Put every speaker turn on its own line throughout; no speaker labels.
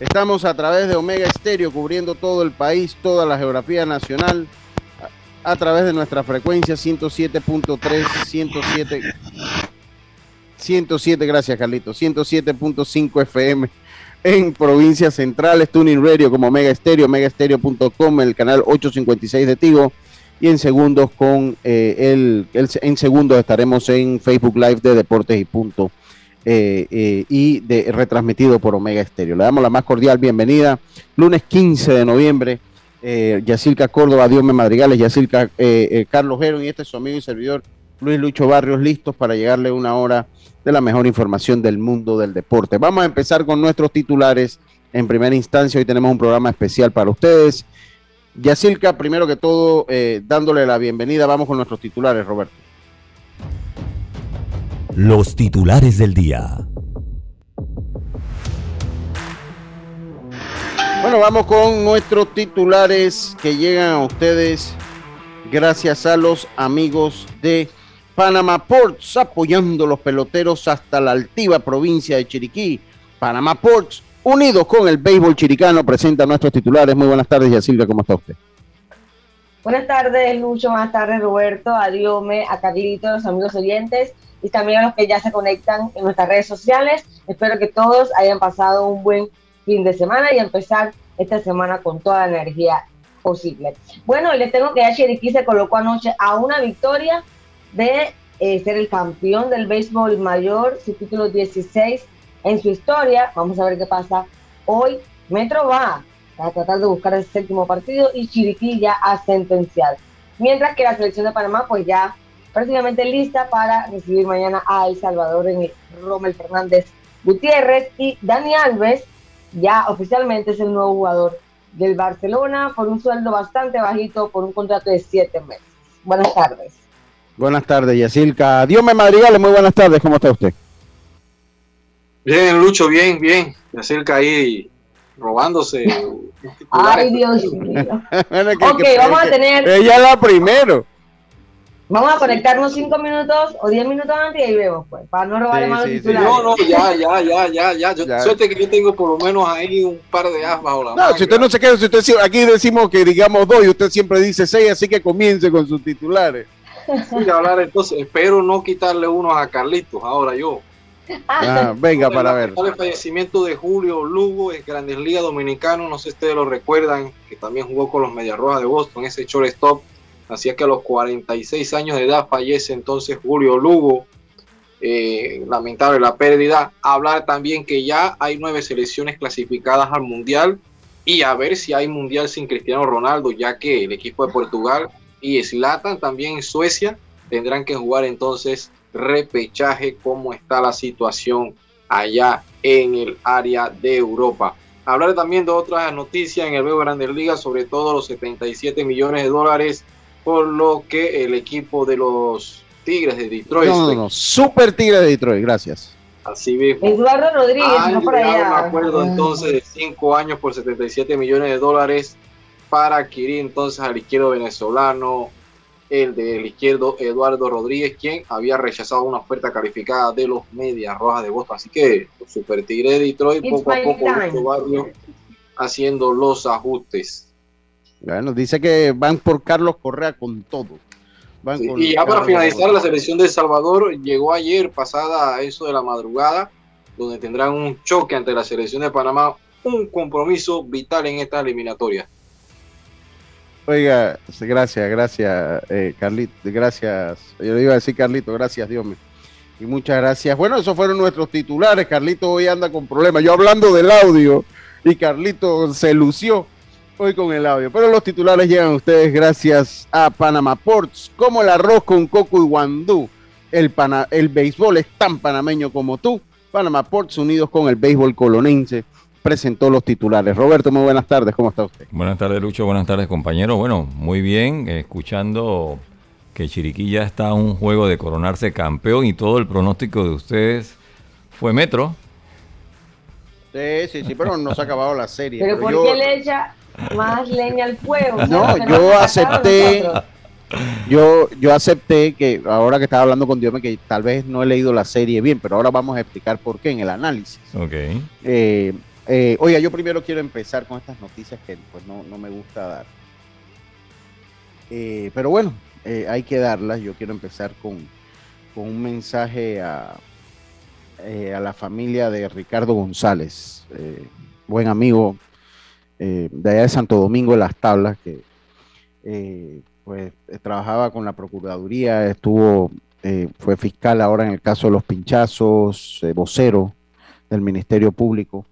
Estamos a través de Omega Estéreo cubriendo todo el país, toda la geografía nacional, a, través de nuestra frecuencia 107.3, 107, 107, gracias Carlitos, 107.5 FM en provincias centrales, Tuning Radio como Omega Estéreo, omegaestereo.com, el canal 856 de Tigo y en segundos con eh, el, el- en segundos estaremos en Facebook Live de Deportes y Punto eh, eh, y de retransmitido por Omega Estéreo. Le damos la más cordial bienvenida. Lunes 15 de noviembre, eh, Córdoba, Diome Madrigales, Yacilca eh, eh, Carlos Gero y este es su amigo y servidor Luis Lucho Barrios, listos para llegarle una hora de la mejor información del mundo del deporte. Vamos a empezar con nuestros titulares. En primera instancia, hoy tenemos un programa especial para ustedes. Yacilca, primero que todo, dándole la bienvenida, vamos con nuestros titulares, Roberto.
Los titulares del día.
Bueno, vamos con nuestros titulares que llegan a ustedes gracias a los amigos de Panama Ports, apoyando los peloteros hasta la altiva provincia de Chiriquí. Panama Ports, unidos con el béisbol chiricano, presenta nuestros titulares. Muy buenas tardes, Yacilca, ¿cómo está usted?
Buenas tardes, Lucho. Buenas tardes, Roberto. A Diome, a Carlito, a los amigos oyentes y también a los que ya se conectan en nuestras redes sociales. Espero que todos hayan pasado un buen fin de semana y empezar esta semana con toda la energía posible. Bueno, les tengo que ya Chiriquí se colocó anoche a una victoria de eh, ser el campeón del béisbol mayor, su título 16 en su historia. Vamos a ver qué pasa hoy. Metro va a tratar de buscar el séptimo partido y Chiriquí ya ha sentenciado. Mientras que la selección de Panamá pues ya prácticamente lista para recibir mañana a El Salvador en el Rommel Fernández Gutiérrez y Dani Alves ya oficialmente es el nuevo jugador del Barcelona por un sueldo bastante bajito por un contrato de siete meses. Buenas tardes.
Buenas tardes, Yacilca. Diome Madrigales, muy buenas tardes, ¿cómo está usted?
Bien, Lucho, bien, bien. Me acerca ahí robándose.
Ay, Dios mío. Ok, vamos a tener-
Ella es la primero.
Vamos a conectarnos cinco minutos o diez minutos antes y ahí vemos, pues, para no robarle
Sí,
más los
sí, sí.
titulares.
No, no, ya, ya, ya, ya, ya. Yo,
Ya.
Suerte que yo tengo por lo menos ahí un par de as bajo la
No,
manga.
si usted no se queda, si usted aquí decimos que digamos dos y usted siempre dice seis, así que comience con sus titulares.
Sí, hablar entonces, espero no quitarle uno a Carlitos ahora yo.
Ah, venga para ver.
El fallecimiento de Julio Lugo en Grandes Ligas Dominicano, no sé si ustedes lo recuerdan, que también jugó con los Medias Rojas de Boston, ese shortstop. Así que a los 46 años de edad fallece entonces Julio Lugo. Eh, lamentable la pérdida. Hablar también que ya hay nueve selecciones clasificadas al Mundial y a ver si hay Mundial sin Cristiano Ronaldo, ya que el equipo de Portugal y Slatan también en Suecia tendrán que jugar entonces repechaje, cómo está la situación allá en el área de Europa. Hablar también de otras noticias en el Veo Grandes Ligas, sobre todo los 77 millones de dólares por lo que el equipo de los Tigres de Detroit,
No, no, no. Super Tigre de Detroit, gracias.
así mismo,
Eduardo Rodríguez,
han
no por
llegado a un
allá.
acuerdo entonces de 5 años por 77 millones de dólares para adquirir entonces al izquierdo venezolano, el del izquierdo Eduardo Rodríguez, quien había rechazado una oferta calificada de los Medias Rojas de Boston. Así que los Super Tigre de Detroit
It's
poco a poco. Lucho Barrio, haciendo los ajustes.
Bueno, dice que van por Carlos Correa con todo. Van
Sí,
con
y ya para finalizar,
Correa.
la selección de El Salvador llegó ayer, pasada a eso de la madrugada, donde tendrán un choque ante la selección de Panamá, un compromiso vital en esta eliminatoria.
Oiga, gracias, gracias, eh, Carlito, gracias. Yo le iba a decir Carlito, gracias, Dios mío. Y muchas gracias. Bueno, esos fueron nuestros titulares. Carlito hoy anda con problemas. Yo hablando del audio y Carlito se lució hoy con el audio. Pero los titulares llegan a ustedes gracias a Panama Ports, como el arroz con coco y guandú. El, el béisbol es tan panameño como tú. Panama Ports unidos con el béisbol colonense presentó los titulares. Roberto, muy buenas tardes, ¿cómo está usted?
Buenas tardes, Lucho, buenas tardes, compañero. Bueno, muy bien, escuchando que Chiriquí ya está a un juego de coronarse campeón y todo el pronóstico de ustedes fue Metro.
Sí, sí, sí, pero no se ha acabado la serie.
Pero, ¿por qué le echa más leña al fuego?
No, yo acepté, yo, yo acepté que ahora que estaba hablando con Dios, que tal vez no he leído la serie bien, pero ahora vamos a explicar por qué en el análisis.
Ok.
Eh, eh, oiga, yo primero quiero empezar con estas noticias que pues no, no me gusta dar. Eh, pero bueno, eh, hay que darlas. Yo quiero empezar con, un mensaje a, eh, a, la familia de Ricardo González, eh, buen amigo de allá de Santo Domingo de las Tablas, que pues trabajaba con la Procuraduría, estuvo, fue fiscal ahora en el caso de los pinchazos, vocero del Ministerio Público.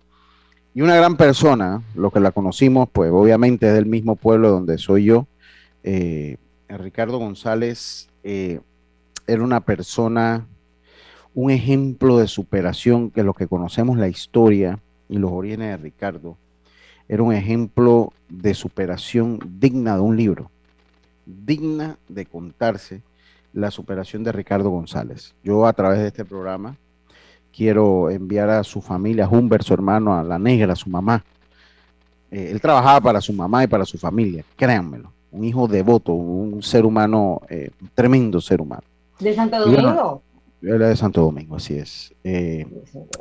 Y una gran persona, lo que la conocimos, pues obviamente es del mismo pueblo donde soy yo, Ricardo González eh, era una persona, un ejemplo de superación, que los que conocemos la historia y los orígenes de Ricardo, era un ejemplo de superación digna de un libro, digna de contarse la superación de Ricardo González. Yo a través de este programa quiero enviar a su familia, a Humbert, su hermano, a la negra, a su mamá. Eh, él trabajaba para su mamá y para su familia, créanmelo un hijo devoto, un ser humano, eh, un tremendo ser humano.
¿De Santo Domingo?
Él de Santo Domingo, así es. Eh,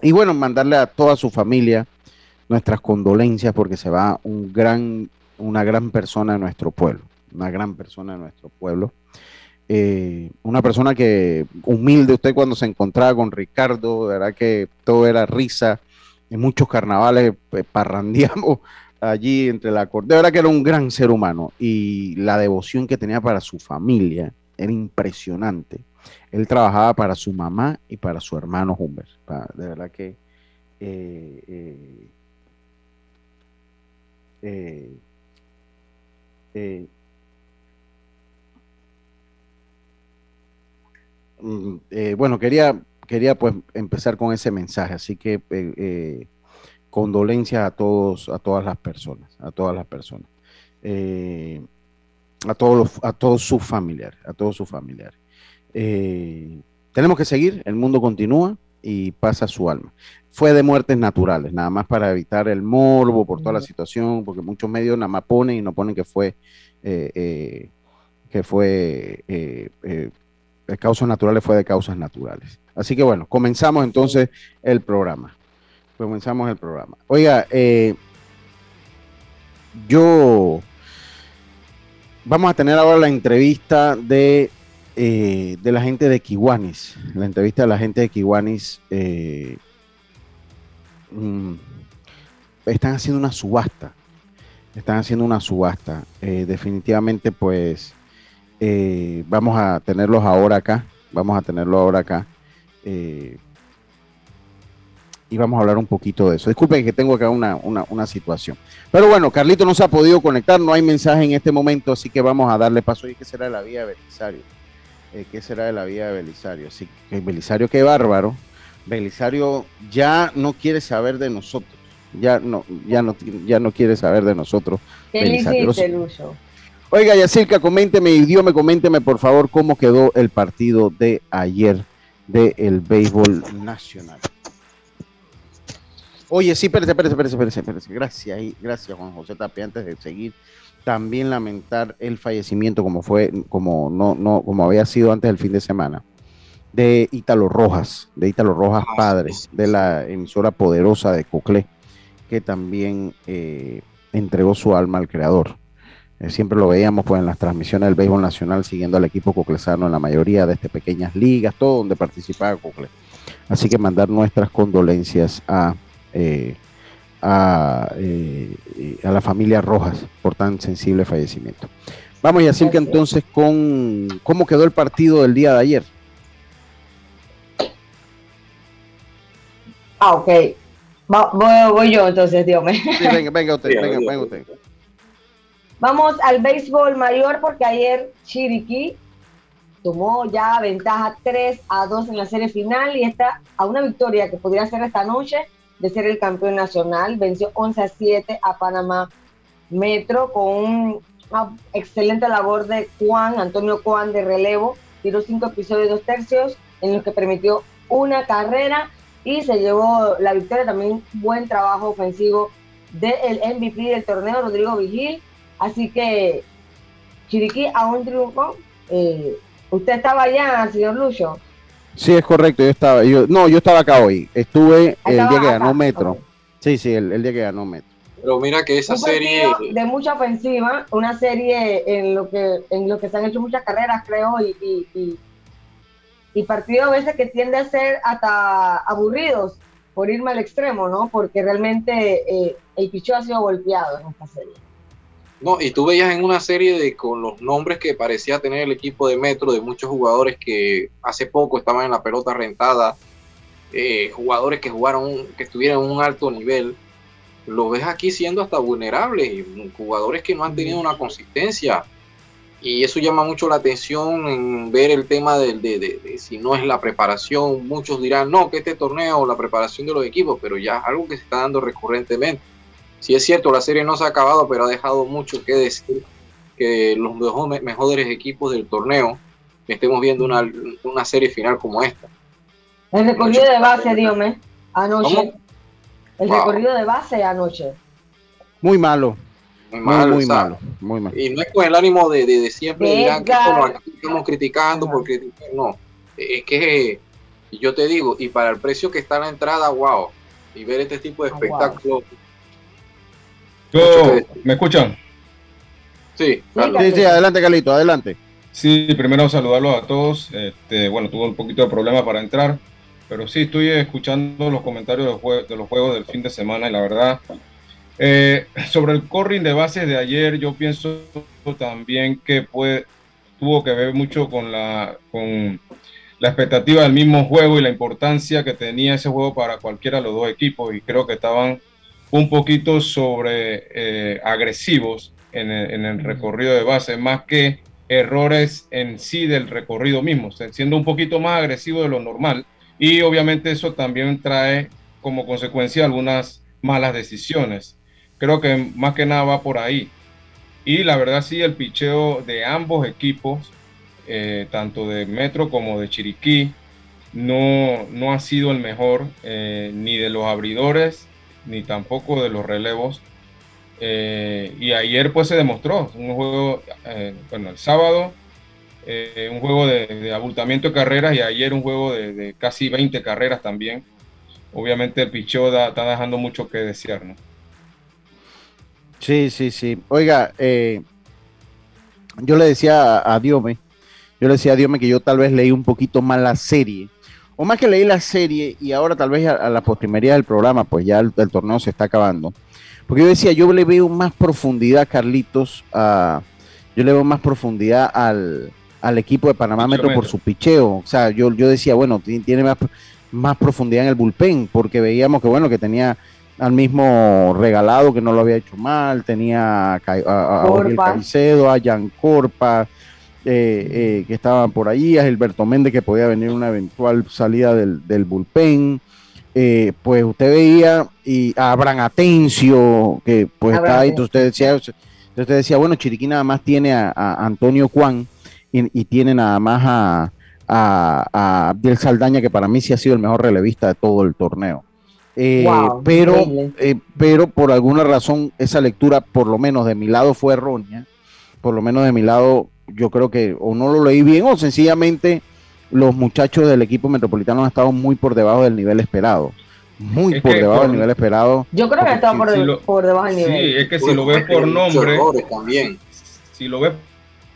y bueno, mandarle a toda su familia nuestras condolencias porque se va un gran, una gran persona de nuestro pueblo, una gran persona de nuestro pueblo. Eh, una persona que humilde usted cuando se encontraba con Ricardo, verdad que todo era risa, en muchos carnavales parrandeamos allí entre la corte. De verdad que era un gran ser humano y la devoción que tenía para su familia era impresionante. Él trabajaba para su mamá y para su hermano Humbert. De verdad que eh, eh, mm, bueno, quería, quería pues empezar con ese mensaje, así que condolencias a todos, a todas las personas, a todas las personas, eh, a todos a todos sus familiares, a todos sus familiares. Eh, tenemos que seguir, el mundo continúa y pasa su alma. Fue de muertes naturales, nada más para evitar el morbo por toda la situación, porque muchos medios nada más ponen y no ponen que fue eh, que fue de causas naturales, fue de causas naturales. Así que bueno, comenzamos entonces el programa comenzamos el programa. Oiga, eh, yo vamos a tener ahora la entrevista de, eh, de la gente de Kiwanis. La entrevista de la gente de Kiwanis. Eh, mm, están haciendo una subasta. Están haciendo una subasta. definitivamente, pues, vamos a tenerlos ahora acá. Vamos a tenerlos ahora acá y vamos a hablar un poquito de eso. Disculpen que tengo acá una, una, situación. Pero bueno, Carlito no se ha podido conectar, no hay mensaje en este momento, así que vamos a darle paso. ¿Y qué será de la vía de Belisario? Eh, ¿Qué será de la vía de Belisario? Así que Belisario, qué bárbaro. Belisario ya no quiere saber de nosotros. Ya no, ya no, ya no quiere saber de nosotros. Oiga, Yacirca, coménteme, idioma, coménteme por favor cómo quedó el partido de ayer del béisbol nacional. Oye, sí, espérese, espérese, espérese, espérese, Gracias, gracias Juan José Tapia. Antes de seguir, también lamentar el fallecimiento como fue, como no, no, como había sido antes del fin de semana, de Ítalo Rojas, de Ítalo Rojas ah, padre, de la emisora poderosa de Coclé, que también eh, entregó su alma al creador. Eh, siempre lo veíamos pues en las transmisiones del béisbol nacional siguiendo al equipo coclesano en la mayoría de estas pequeñas ligas, todo donde participaba Cocle. Así que mandar nuestras condolencias a eh, a, a la familia Rojas por tan sensible fallecimiento. Vamos, y así que entonces con cómo quedó el partido del día de ayer.
Ah, ok. voy, yo entonces, Dios mío.
venga, venga usted, venga, venga usted.
Vamos al béisbol mayor porque ayer Chiriquí tomó ya ventaja 3 a 2 en la serie final y está a una victoria que podría ser esta noche de ser el campeón nacional. Venció 11 a 7 a Panamá Metro con una excelente labor de Juan, Antonio Juan de relevo. Tiró cinco episodios dos tercios en los que permitió una carrera y se llevó la victoria. También buen trabajo ofensivo del MVP del torneo, Rodrigo Vigil. Así que Chiriquí a un triunfo. Eh, ¿Usted estaba allá, señor Lucho?
Sí, es correcto, yo estaba, yo, no, yo estaba acá hoy, estuve el día que ganó Metro. Sí, sí, el, día que ganó Metro.
Pero mira que esa serie
de mucha ofensiva, una serie en lo que en lo que se han hecho muchas carreras, creo, y, y, y, partidos a veces que tiende a ser hasta aburridos por irme al extremo, ¿no? Porque realmente eh, el pichó ha sido golpeado en esta serie.
No, y tú veías en una serie de con los nombres que parecía tener el equipo de Metro, de muchos jugadores que hace poco estaban en la pelota rentada, eh, jugadores que jugaron, que estuvieran en un alto nivel, lo ves aquí siendo hasta vulnerables, jugadores que no han tenido una consistencia. Y eso llama mucho la atención en ver el tema de, de, si no es la preparación. Muchos dirán, no, que este torneo, la preparación de los equipos, pero ya es algo que se está dando recurrentemente si es cierto, la serie no se ha acabado, pero ha dejado mucho que decir que los mejores equipos del torneo estemos viendo una, una serie final como esta.
El recorrido de base, Diome, anoche. El recorrido de base anoche.
Muy malo. Muy, malo, muy, malo, muy malo.
Y no es con el ánimo de, de, siempre dirán que estamos criticando porque no. Es que yo te digo, y para el precio que está la entrada, wow. Y ver este tipo de espectáculos
¿Me escuchan?
Sí,
sí, sí, adelante, Carlito, adelante.
Sí, primero saludarlos a todos. Este, bueno, tuve un poquito de problema para entrar, pero sí estoy escuchando los comentarios de, los juegos del fin de semana y la verdad, eh, sobre el corring de bases de ayer, yo pienso también que puede, tuvo que ver mucho con la, con la expectativa del mismo juego y la importancia que tenía ese juego para cualquiera de los dos equipos y creo que estaban un poquito sobre eh, agresivos en el, recorrido de base, más que errores en sí del recorrido mismo, siendo un poquito más agresivo de lo normal. Y obviamente eso también trae como consecuencia algunas malas decisiones. Creo que más que nada va por ahí. Y la verdad sí, el picheo de ambos equipos, eh, tanto de Metro como de Chiriquí, no, no ha sido el mejor, eh, ni de los abridores ni tampoco de los relevos. Eh, y ayer pues se demostró un juego, eh, bueno, el sábado, eh, un juego de, abultamiento de carreras y ayer un juego de, casi 20 carreras también. Obviamente el picheo está dejando mucho que desear, ¿no?
Sí, sí, sí. Oiga, yo le decía a Diome, yo le decía a Diome que yo tal vez leí un poquito más la serie o más que leí la serie y ahora tal vez a, la postrimería del programa, pues ya el, torneo se está acabando. Porque yo decía, yo le veo más profundidad, Carlitos, a, yo le veo más profundidad al, equipo de Panamá Metro por su picheo. O sea, yo, yo decía, bueno, tiene más, más profundidad en el bullpen, porque veíamos que, bueno, que tenía al mismo regalado que no lo había hecho mal, tenía a, a, Caicedo, a Jan Corpa, eh, eh, que estaban por ahí, a Gilberto Méndez que podía venir una eventual salida del, bullpen. Eh, pues usted veía y a Abraham Atencio, que pues está ahí, entonces usted decía, usted decía, bueno, Chiriquí nada más tiene a, Antonio Juan y, tiene nada más a, a, Abdiel Saldaña, que para mí sí ha sido el mejor relevista de todo el torneo. Pero, pero por alguna razón esa lectura, por lo menos de mi lado, fue errónea. Por lo menos de mi lado, yo creo que o no lo leí bien o sencillamente los muchachos del equipo metropolitano han estado muy por debajo del nivel esperado. Muy por debajo del nivel esperado.
Yo creo que han estado por, debajo del nivel.
Sí, es que si lo ves por nombre, si lo ves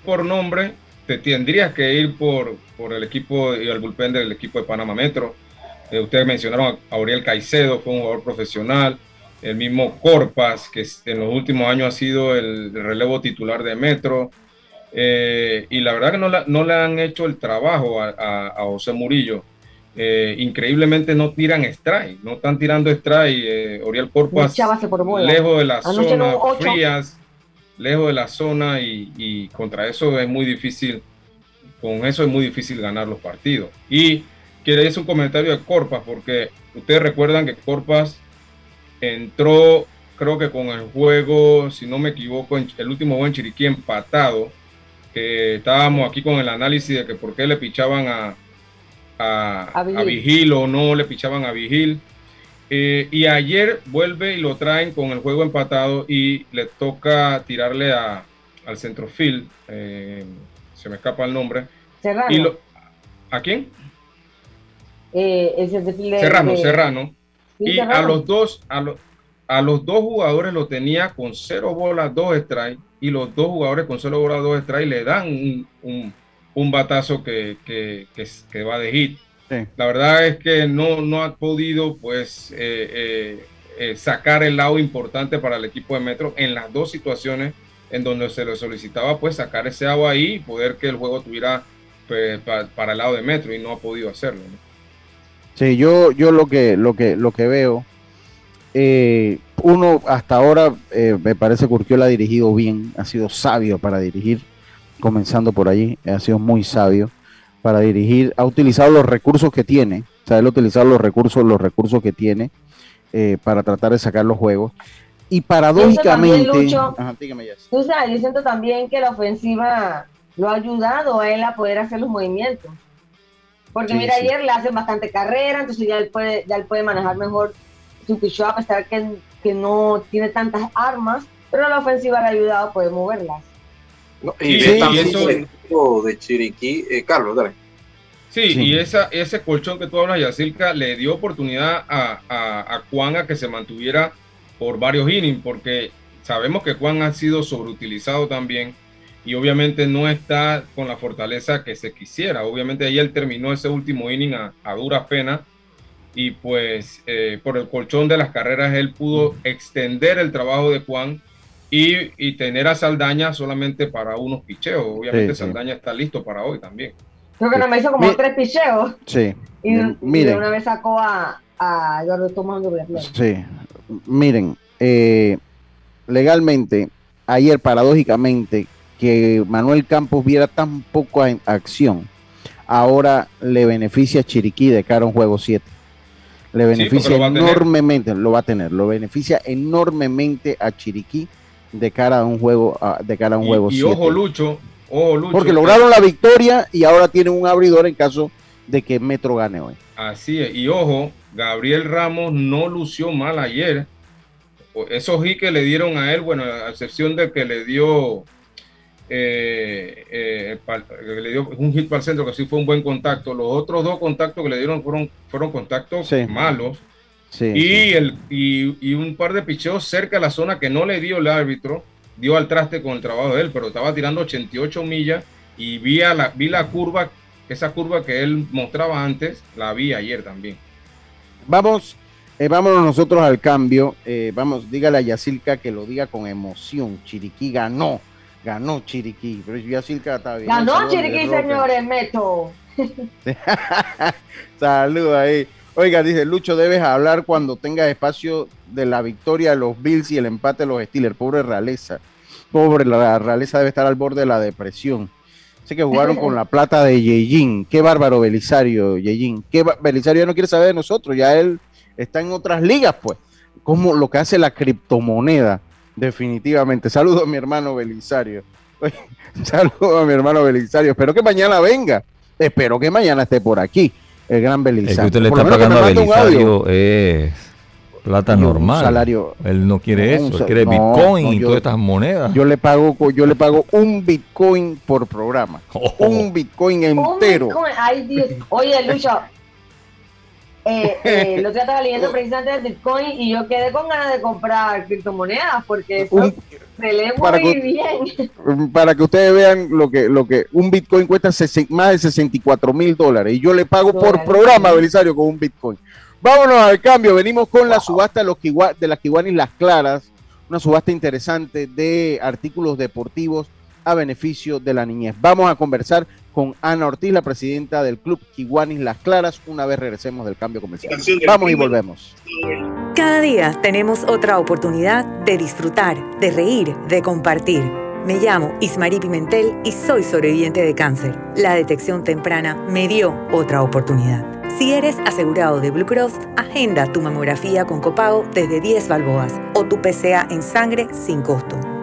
por nombre, te tendrías que ir por, por el equipo y el bullpen del equipo de Panamá Metro. Eh, ustedes mencionaron a Auriel Caicedo, fue un jugador profesional. el mismo Corpas, que en los últimos años ha sido el, relevo titular de Metro. Eh, y la verdad que no, no, le han hecho el trabajo a, a, José Murillo. Eh, increíblemente no tiran strike, no están tirando strike. Eh, Oriel Corpas lejos de las zonas frías, lejos de la zona y, y, contra eso es muy difícil, con eso es muy difícil ganar los partidos. Y quiere decir un comentario de Corpas, porque ustedes recuerdan que Corpas entró, creo que con el juego, si no me equivoco, el úlimo juego en Chiriquí empatado, que estábamos aquí con el análisis de que por qué le pichaban a, a, Vigil. o no le pichaban a Vigil. Eh, y ayer vuelve y lo traen con el juego empatado y le toca tirarle a, al centrofield, eh, se me escapa el nombre.
Serrano.
¿A quién?
Eh,
Serrano, Serrano y a los dos, a, a los dos jugadores lo tenía con cero bolas, dos strikes, y los dos jugadores con cero bolas, dos strikes le dan un, un, batazo que, que, que, va de hit. La verdad es que no, no ha podido pues eh, eh, eh, sacar el lado importante para el equipo de Metro en las dos situaciones en donde se le solicitaba pues sacar ese agua ahí y poder que el juego tuviera pues, para, el lado de Metro y no ha podido hacerlo.
Sí, yo, yo lo que, lo que, lo que veo, eh, uno hasta ahora eh, me parece que Urquiola ha dirigido bien, ha sido sabio para dirigir, comenzando por allí, ha sido muy sabio para dirigir, ha utilizado los recursos que tiene, o sea, él ha utilizado los recursos, los recursos que tiene eh, para tratar de sacar los juegos. Y paradójicamente,
Lucho, tú sabes, yo siento también que la ofensiva lo ha ayudado a él a poder hacer los movimientos. Porque mira, ayer le hacen bastante carrera, entonces ya él puede, ya él puede manejar mejor su pichó a pesar que, que no tiene tantas armas, pero la ofensiva le ha ayudado a poder moverlas.
y, eso de Chiriquí, eh, Carlos, dale.
Sí, y esa, ese colchón que tú hablas, Yacirca, le dio oportunidad a, a, a Juan a que se mantuviera por varios innings, porque sabemos que Juan ha sido sobreutilizado también y obviamente no está con la fortaleza que se quisiera. Obviamente ahí él terminó ese último inning a, a duras penas y pues eh, por el colchón de las carreras él pudo extender el trabajo de Juan y, y tener a Saldaña solamente para unos picheos. Obviamente Saldaña está listo para hoy también.
Creo que no me hizo como tres picheos.
Sí.
Y, de una vez sacó a, a Eduardo tomando
Sí. Miren, eh, legalmente, ayer paradójicamente, que Manuel Campos viera tan poco acción, ahora le beneficia a Chiriquí de cara a un juego 7. Le beneficia enormemente, lo va a tener, lo beneficia enormemente a Chiriquí de cara a un juego de cara a un juego 7.
Y ojo Lucho, ojo Lucho.
Porque lograron la victoria y ahora tienen un abridor en caso de que Metro gane hoy.
Así es, y ojo, Gabriel Ramos no lució mal ayer. Esos hits que le dieron a él, bueno, a excepción de que le dio eh, eh, le dio un hit para el centro que sí fue un buen contacto. Los otros dos contactos que le dieron fueron, fueron contactos malos. y, El, y, un par de picheos cerca de la zona que no le dio el árbitro, dio al traste con el trabajo de él, pero estaba tirando 88 millas y vi, la, vi la curva, esa curva que él mostraba antes, la vi ayer también.
Vamos, eh, vámonos nosotros al cambio. Eh, vamos, dígale a Yacilca que lo diga con emoción. Chiriquí ganó Ganó Chiriquí, pero ya Silca está bien.
Ganó Chiriquí, señores, meto.
Saludos ahí. Oiga, dice Lucho, debes hablar cuando tengas espacio de la victoria de los Bills y el empate de los Steelers. Pobre realeza. Pobre, la realeza debe estar al borde de la depresión. Sé que jugaron con la plata de Yejin. Qué bárbaro Belisario, Yejin. Qué Belisario ya no quiere saber de nosotros. Ya él está en otras ligas, pues. Como lo que hace la criptomoneda. Definitivamente. Saludo a mi hermano Belisario. Saludo a mi hermano Belisario. Espero que mañana venga. Espero que mañana esté por aquí. El gran Belisario.
Es que usted le está pagando a Belisario es plata normal.
Salario.
Él no quiere eso, él quiere Bitcoin y todas estas monedas.
Yo le pago, yo le pago un Bitcoin por programa. Oh. Un Bitcoin entero. Un Bitcoin.
Ay, Dios. Oye, Lucho, eh, eh, lo estaba leyendo precisamente del Bitcoin y yo quedé con ganas de comprar criptomonedas porque eso se lee muy bien.
Para que ustedes vean lo que, lo que un Bitcoin cuesta más de 64 mil dólares y yo le pago por programa, Belisario, con un Bitcoin. Vámonos al cambio. Venimos con la subasta de, los de las Kiwanis Las Claras, una subasta interesante de artículos deportivos a beneficio de la niñez. Vamos a conversar con Ana Ortiz, la presidenta del club Kiwanis Las Claras, una vez regresemos del cambio comercial. Vamos y volvemos.
Cada día tenemos otra oportunidad de disfrutar, de reír, de compartir. Me llamo Ismarí Pimentel y soy sobreviviente de cáncer. La detección temprana me dio otra oportunidad. Si eres asegurado de Blue Cross, agenda tu mamografía con copago desde 10 balboas o tu PCA en sangre sin costo.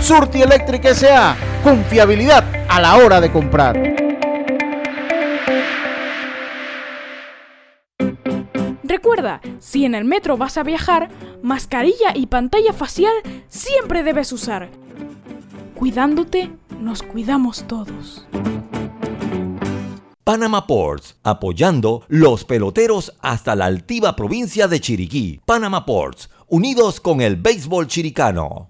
Surti Electric S.A. Confiabilidad a la hora de comprar.
Recuerda, si en el metro vas a viajar, mascarilla y pantalla facial siempre debes usar. Cuidándote, nos cuidamos todos.
Panama Ports, apoyando los peloteros hasta la altiva provincia de Chiriquí. Panama Ports, unidos con el béisbol chiricano.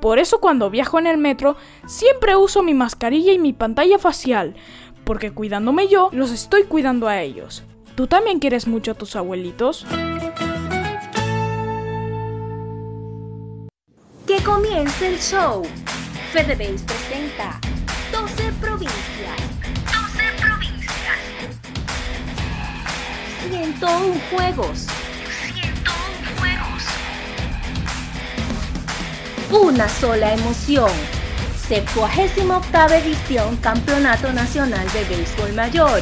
por eso cuando viajo en el metro siempre uso mi mascarilla y mi pantalla facial, porque cuidándome yo, los estoy cuidando a ellos. ¿Tú también quieres mucho a tus abuelitos?
Que comience el show. FedeBase presenta 12 provincias. 12 provincias. 101 juegos. Una sola emoción. 78 edición Campeonato Nacional de Béisbol Mayor.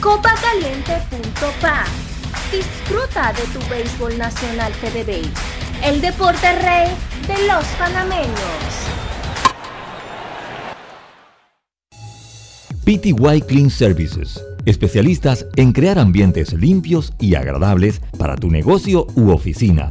Copacaliente.pa. Disfruta de tu béisbol nacional FedeBase, el deporte rey de los panameños.
PTY Clean Services, especialistas en crear ambientes limpios y agradables para tu negocio u oficina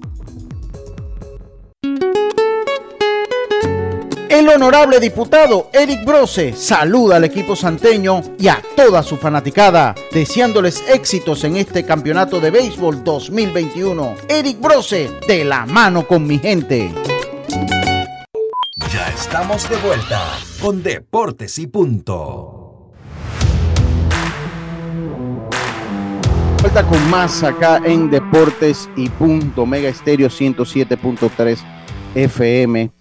El honorable diputado Eric Brose saluda al equipo santeño y a toda su fanaticada, deseándoles éxitos en este campeonato de béisbol 2021. Eric Brose, de la mano con mi gente.
Ya estamos de vuelta con Deportes y Punto.
Vuelta con más acá en Deportes y Punto, Mega Estéreo 107.3 FM.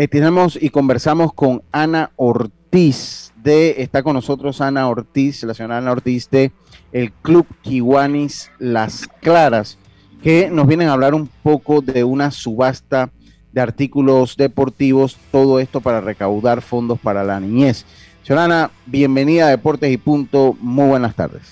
Eh, tenemos y conversamos con Ana Ortiz de, está con nosotros Ana Ortiz, la señora Ana Ortiz de el Club Kiwanis Las Claras, que nos vienen a hablar un poco de una subasta de artículos deportivos, todo esto para recaudar fondos para la niñez. Señora Ana, bienvenida a Deportes y Punto, muy buenas tardes.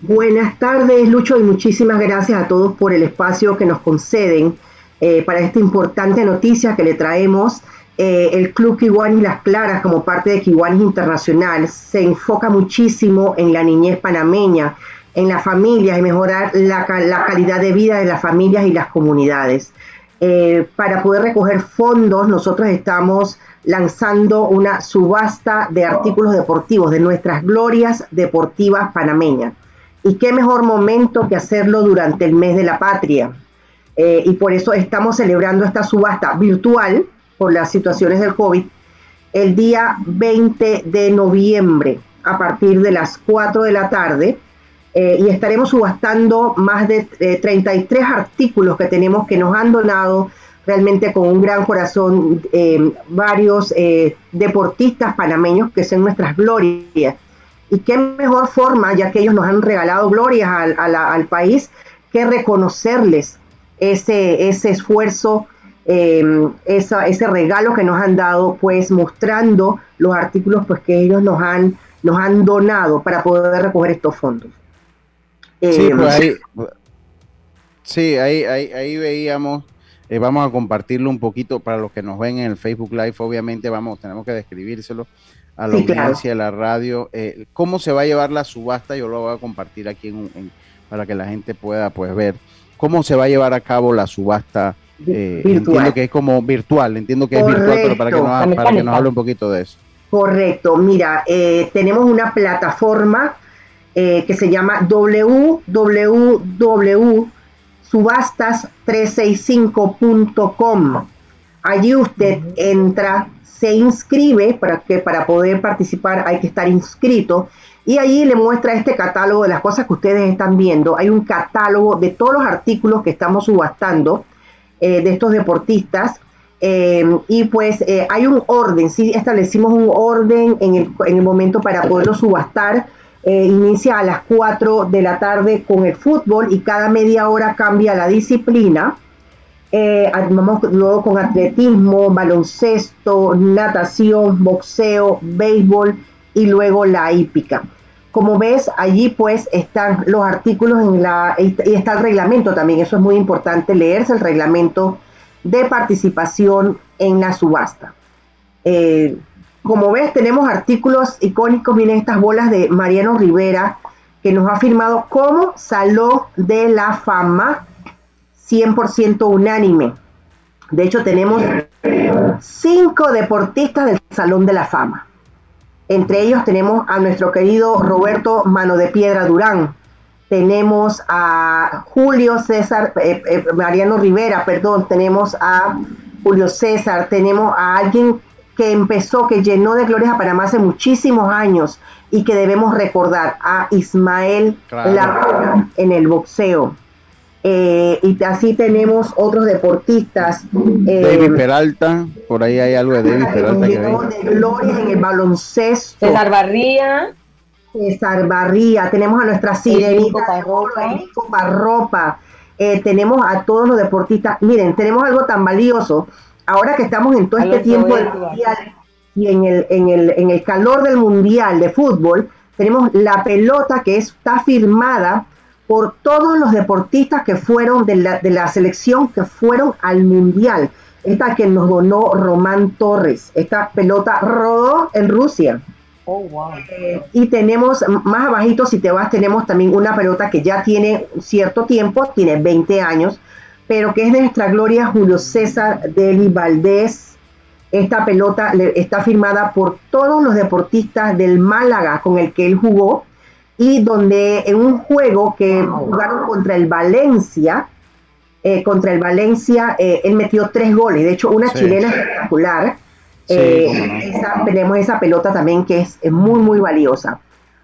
Buenas tardes, Lucho, y muchísimas gracias a todos por el espacio que nos conceden eh, para esta importante noticia que le traemos. Eh, el Club Kiwanis Las Claras, como parte de Kiwanis Internacional, se enfoca muchísimo en la niñez panameña, en las familias y mejorar la, calidad de vida de las familias y las comunidades. Eh, para poder recoger fondos, nosotros estamos lanzando una subasta de artículos deportivos, de nuestras glorias deportivas panameñas. Y qué mejor momento que hacerlo durante el mes de la patria, eh, y por eso estamos celebrando esta subasta virtual por las situaciones del COVID el día 20 de noviembre a partir de las 4 de la tarde eh, y estaremos subastando más de 33 eh, artículos que tenemos que nos han donado realmente con un gran corazón varios deportistas panameños que son nuestras glorias. Y qué mejor forma, ya que ellos nos han regalado glorias al país, que reconocerles ese, ese esfuerzo, em, ese regalo que nos han dado, pues mostrando los artículos pues, que ellos nos han, nos han donado para poder recoger estos fondos.
Sí, em, pues ahí, sí, ahí, ahí, veíamos, eh, vamos a compartirlo un poquito para los que nos ven en el Facebook Live, obviamente vamos, tenemos que describírselo a la audiencia de la radio. Eh, ¿Cómo se va a llevar la subasta? Yo lo voy a compartir aquí para que la gente pueda pues ver cómo se va a llevar a cabo la subasta. Eh, entiendo que es como virtual, entiendo que es virtual, pero para que, nos, para que nos hable un poquito de eso.
Correcto, mira, eh, tenemos una plataforma eh, que se llama www.subastas365.com. Allí usted entra, se inscribe, para que para poder participar hay que estar inscrito y allí le muestra este catálogo de las cosas que ustedes están viendo. Hay un catálogo de todos los artículos que estamos subastando eh, de estos deportistas. Eh, y pues eh, hay un orden, sí establecimos un orden en el, en el momento para poderlo subastar. inicia a las 4 de la tarde con el fútbol y cada media hora cambia la disciplina. vamos luego con atletismo, baloncesto, natación, boxeo, béisbol, y luego la hípica. Como ves, allí pues están los artículos en la, y está el reglamento también, eso es muy importante, leerse el reglamento de participación en la subasta. Eh, como ves, tenemos artículos icónicos, miren estas bolas de Mariano Rivera, que nos ha firmado como Salón de la Fama 100% unánime. De hecho, tenemos cinco deportistas del Salón de la Fama. Entre ellos tenemos a nuestro querido Roberto Mano de Piedra Durán. Tenemos a Julio César, eh, eh, Mariano Rivera, perdón, tenemos a Julio César, tenemos a alguien que empezó, que llenó de glorias a Panamá hace muchísimos años y que debemos recordar, a Ismael claro. en el boxeo. Eh, y así tenemos otros deportistas.
Eh, David Peralta, por ahí hay algo de David Peralta. Que
de gloria en el baloncesto.
César Barría.
César Barría. Tenemos a nuestra sirenita, Parropa. Eh, tenemos a todos los deportistas. Miren, tenemos algo tan valioso. Ahora que estamos en todo este tiempo del mundial y en el, en, el, en el calor del mundial de fútbol, tenemos la pelota que está firmada por todos los deportistas que fueron de la, de la selección que fueron al mundial. Esta que nos donó Román Torres. Esta pelota rodó en Rusia.
Oh, wow.
Eh, y tenemos más abajito, si te vas, tenemos también una pelota que ya tiene cierto tiempo, tiene 20 años, pero que es de nuestra gloria Julio César Deli Valdés. Esta pelota le- está firmada por todos los deportistas del Málaga con el que él jugó y donde en un juego que jugaron contra el Valencia, eh, contra el Valencia, eh, él metió tres goles, de hecho una
Sí.
chilena espectacular.
Sí,
Eh, esa- tenemos esa pelota también que es, es muy, muy valiosa.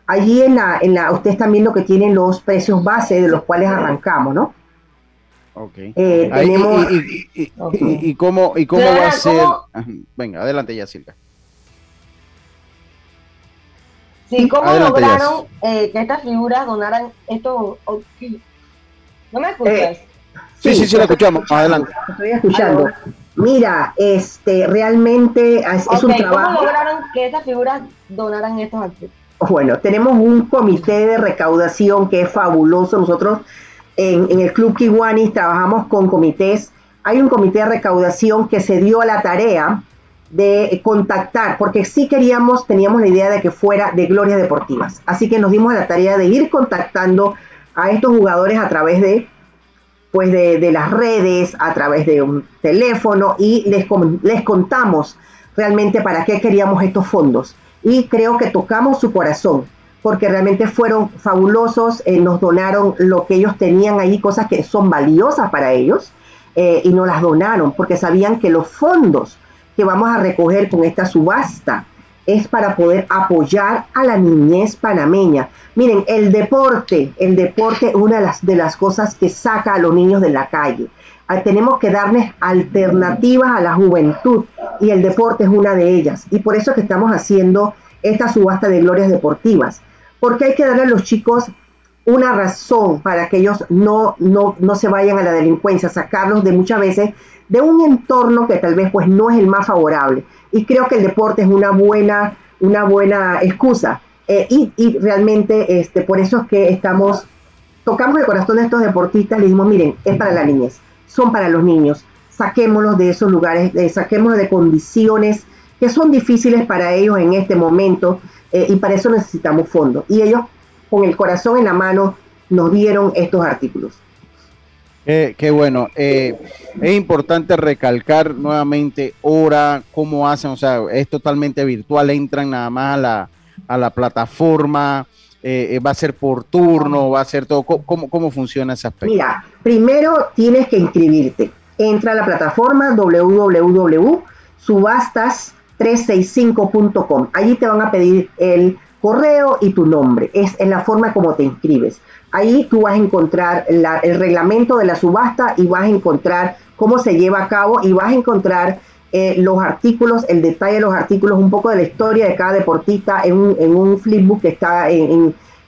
Allí en la, en la, ustedes están viendo que tienen los precios base de los cuales arrancamos, ¿no?
Ok.
Eh,
Ahí,
tenemos-
y, y- y- y- y cómo, y cómo va a ser? Venga, adelante ya, Silvia.
Sí, ¿cómo
Adelante,
lograron eh, que estas figuras donaran estos... ok. ¿No me escuchas?
Eh,
Sí, sí, sí, la escuchamos. Adelante.
Estoy escuchando. Mira, este, realmente es, es un
Ok, ¿Cómo
trabajo.
lograron que estas figuras donaran estos artículos?
Bueno, tenemos un comité de recaudación que es fabuloso. Nosotros en, en el Club Kiwanis trabajamos con comités. Hay un comité de recaudación que se dio a la tarea de contactar, porque sí queríamos, teníamos la idea de que fuera de glorias deportivas. Así que nos dimos la tarea de ir contactando a estos jugadores a través de pues de, de las redes, a través de un teléfono y les, les contamos realmente para qué queríamos estos fondos. Y creo que tocamos su corazón, porque realmente fueron fabulosos, eh, nos donaron lo que ellos tenían ahí, cosas que son valiosas para ellos, eh, y nos las donaron, porque sabían que los fondos que vamos a recoger con esta subasta es para poder apoyar a la niñez panameña. Miren, el deporte, el deporte es una de las, de las cosas que saca a los niños de la calle. Ah, Tenemos que darles alternativas a la juventud y el deporte es una de ellas. Y por eso es que estamos haciendo esta subasta de glorias deportivas. Porque hay que darle a los chicos una razón para que ellos no, no, no se vayan a la delincuencia, sacarlos de muchas veces de un entorno que tal vez pues no es el más favorable. Y creo que el deporte es una buena, una buena excusa. Eh, y, y realmente este, por eso es que estamos, tocamos el corazón de estos deportistas, le dijimos, miren, es para la niñez, son para los niños, saquémoslos de esos lugares, eh, saquémoslos de condiciones que son difíciles para ellos en este momento eh, y para eso necesitamos fondos. Y ellos con el corazón en la mano nos dieron estos artículos.
Qué, qué bueno. Eh, es importante recalcar nuevamente hora, cómo hacen, o sea, es totalmente virtual, entran nada más a la, a la plataforma, eh, eh, va a ser por turno, va a ser todo. ¿Cómo, cómo, cómo funciona ese aspecto?
Mira, primero tienes que inscribirte. Entra a la plataforma www.subastas365.com. Allí te van a pedir el correo y tu nombre. Es en la forma como te inscribes. Ahí tú vas a encontrar el reglamento de la subasta y vas a encontrar cómo se lleva a cabo y vas a encontrar eh, los artículos, el detalle de los artículos, un poco de la historia de cada deportista en un, en un flipbook que está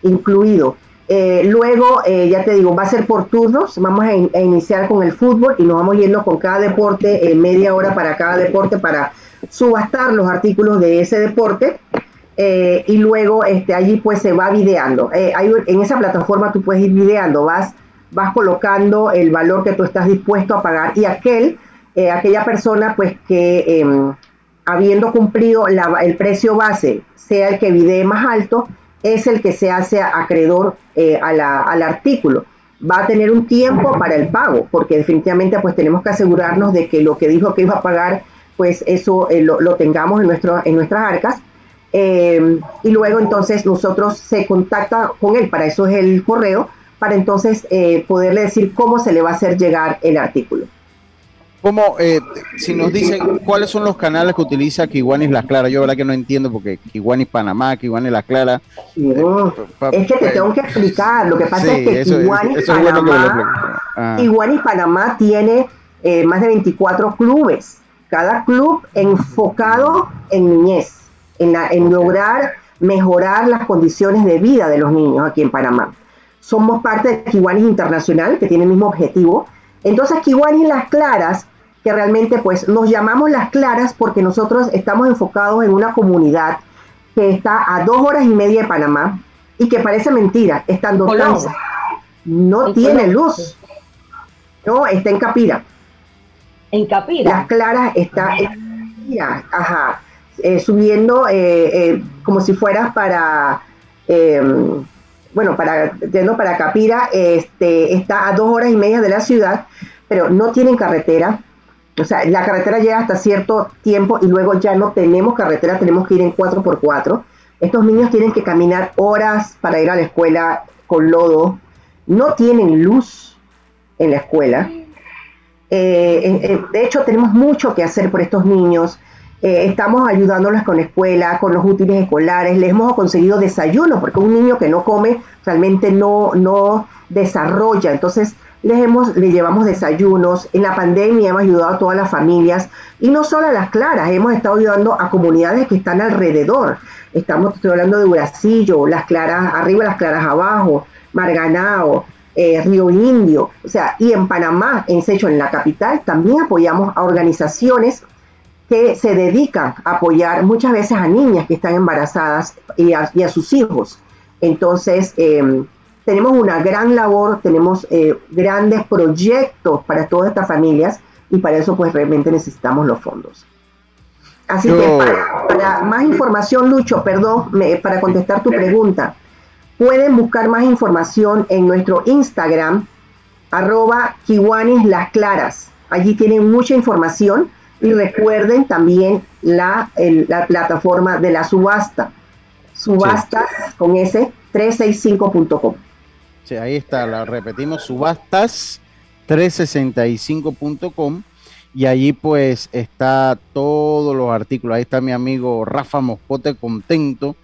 incluido. Eh, luego, eh, ya te digo, va a ser por turnos. Vamos a, a iniciar con el fútbol y nos vamos yendo con cada deporte, media hora para cada deporte para subastar los artículos de ese deporte. Eh, y luego este, allí pues se va videando. Eh, en esa plataforma tú puedes ir videando, vas, vas colocando el valor que tú estás dispuesto a pagar y aquel, eh, aquella persona pues que em, habiendo cumplido el precio base sea el que videe más alto, es el que se hace acreedor a la- al artículo. Va a tener un tiempo para el pago, porque definitivamente pues tenemos que asegurarnos de que lo que dijo que iba a pagar, pues eso lo, lo tengamos en, nuestro, en nuestras arcas. Eh, y luego entonces nosotros se contacta con él, para eso es el correo, para entonces eh, poderle decir cómo se le va a hacer llegar el artículo.
¿Cómo, eh, si nos dicen cuáles son los canales que utiliza Kiwanis Las Claras? Yo, la verdad, que no entiendo porque Kiwanis Panamá, Kiwanis Las Claras.
No, es que te tengo que explicar. Lo que pasa
Sí,
es que
eso-
Kiwanis
eso es bueno que me lo
Panamá.
Ah.
Kiwanis Panamá tiene eh, más de 24 clubes. Cada club enfocado en niñez, en, la- en lograr mejorar las condiciones de vida de los niños aquí en Panamá. Somos parte de Kiwanis Internacional, que tiene el mismo objetivo. Entonces, Kiwanis Las Claras, que realmente pues nos llamamos Las Claras porque nosotros estamos enfocados en una comunidad que está a dos horas y media de Panamá y que parece mentira, estando tan, no tiene luz. No, está en Capira.
En Capira.
Las Claras está en Capira, ajá. Eh, subiendo eh, eh, como si fueras para, bueno, para, yendo para Capira, este, está a dos horas y media de la ciudad, pero no tienen carretera. O sea, la carretera llega hasta cierto tiempo y luego ya no tenemos carretera, tenemos que ir en 4x4. Estos niños tienen que caminar horas para ir a la escuela con lodo. No tienen luz en la escuela. de hecho, tenemos mucho que hacer por estos niños. Eh, estamos ayudándoles con escuela, con los útiles escolares, les hemos conseguido desayuno, porque un niño que no come realmente no, no desarrolla. Entonces, les, hemos, les llevamos desayunos. En la pandemia hemos ayudado a todas las familias y no solo a las claras, hemos estado ayudando a comunidades que están alrededor. Estamos, estoy hablando de Bracillo, las claras arriba, las claras abajo, Marganao, eh, Río Indio, o sea, y en Panamá, en Secho, en la capital, también apoyamos a organizaciones que se dedican a apoyar muchas veces a niñas que están embarazadas y a, sus hijos. Entonces, em, tenemos una gran labor, tenemos eh, grandes proyectos para todas estas familias y para eso pues realmente necesitamos los fondos. Así que para, más información, Lucho, perdón, para contestar tu pregunta, pueden buscar más información en nuestro Instagram, arroba Kiwanis Las Claras. Allí tienen mucha información y recuerden también la, la plataforma de la subasta. Subastas con ese 365.com.
Sí, ahí está, la repetimos, subastas365.com y allí pues está todos los artículos. Ahí está mi amigo Rafa Moscote contento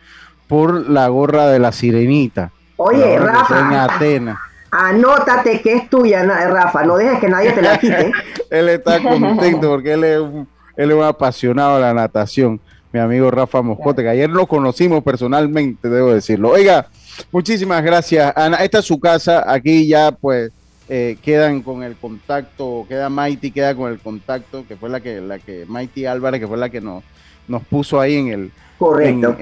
por la gorra de la sirenita.
Oye, Rafa. En Atenas. Anótate que es tuya, Rafa, no dejes que nadie te la quite.
él está contento porque él es, un, él es un apasionado de la natación, mi amigo Rafa Moscote, que ayer lo conocimos personalmente, debo decirlo. Oiga, muchísimas gracias, Ana. Esta es su casa, aquí ya pues eh, quedan con el contacto, queda Mighty, queda con el contacto, que fue la que, la que Mighty Álvarez, que fue la que nos, nos puso ahí en el...
Correcto.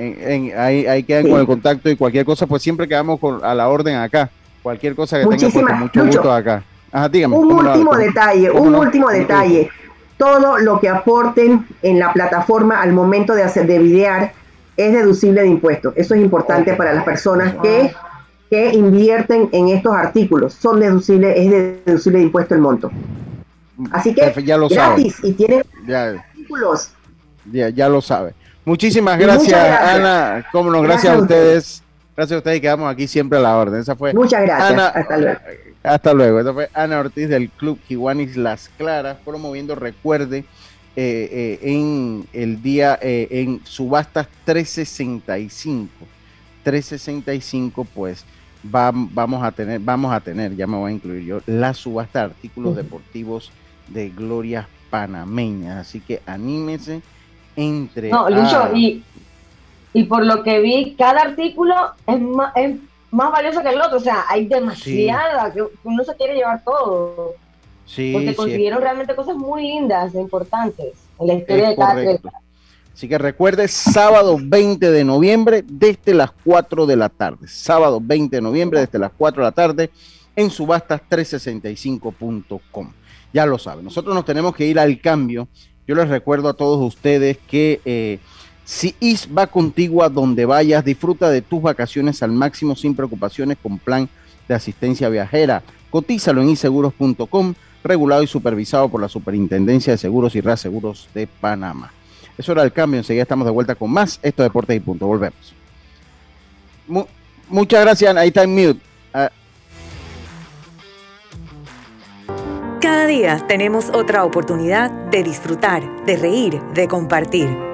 ahí, ahí quedan con el contacto y cualquier cosa, pues siempre quedamos con, a la orden acá cualquier cosa que tenga, pues, mucho gusto acá. dígame.
Un último detalle, un último detalle. Todo lo que aporten en la plataforma al momento de hacer de videar es deducible de impuestos. Eso es importante para las personas que, que invierten en estos artículos. Son deducibles, es deducible de impuesto el monto. Así que
ya lo
gratis y tienen
artículos. Ya, ya lo sabe. Muchísimas gracias, Ana. Cómo no, gracias, a ustedes. Gracias a ustedes y quedamos aquí siempre a la orden. Esa fue
Muchas gracias. Ana, hasta luego.
Hasta luego. Esa fue Ana Ortiz del Club Kiwanis Las Claras, promoviendo, recuerde, eh, eh, en el día, eh, en subastas 365. 365, pues vamos a tener, vamos a tener, ya me voy a incluir yo, la subasta de artículos deportivos de Gloria Panameña. Así que anímese entre.
No, Lucho, y y por lo que vi, cada artículo es más, es más valioso que el otro. O sea, hay demasiada, que uno se quiere llevar todo. Sí, porque consiguieron realmente cosas muy lindas e importantes en la historia de cada
Así que recuerde, sábado 20 de noviembre desde las 4 de la tarde. Sábado 20 de noviembre desde las 4 de la tarde en subastas365.com. Ya lo saben, nosotros nos tenemos que ir al cambio. Yo les recuerdo a todos ustedes que eh, si IS va contigo a donde vayas, disfruta de tus vacaciones al máximo sin preocupaciones con plan de asistencia viajera. Cotízalo en iseguros.com, regulado y supervisado por la Superintendencia de Seguros y Reaseguros de Panamá. Eso era el cambio, enseguida estamos de vuelta con más. Esto es Deportes y Punto, volvemos. muchas gracias, ahí está en mute. Ah.
Cada día tenemos otra oportunidad de disfrutar, de reír, de compartir.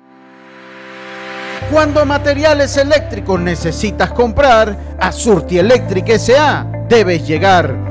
Cuando materiales eléctricos necesitas comprar, a Surti Electric S.A. debes llegar.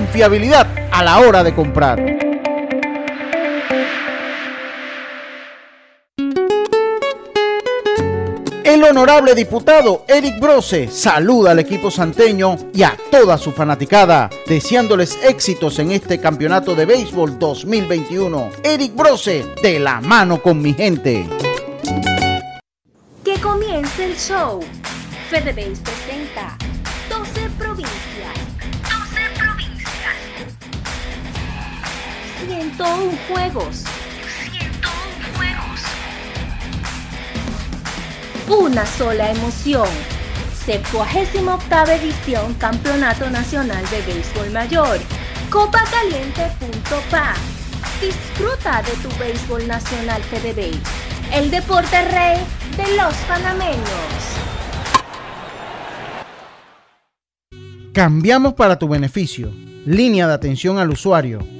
Confiabilidad a la hora de comprar. El honorable diputado Eric Brose saluda al equipo santeño y a toda su fanaticada, deseándoles éxitos en este campeonato de béisbol 2021. Eric Brose, de la mano con mi gente.
Que comience el show. FedeBase presenta 101 juegos. 101 juegos. Una sola emoción. 78 edición Campeonato Nacional de Béisbol Mayor. Copacaliente.pa. Disfruta de tu béisbol nacional FedeBase. El deporte rey de los panameños.
Cambiamos para tu beneficio. Línea de atención al usuario.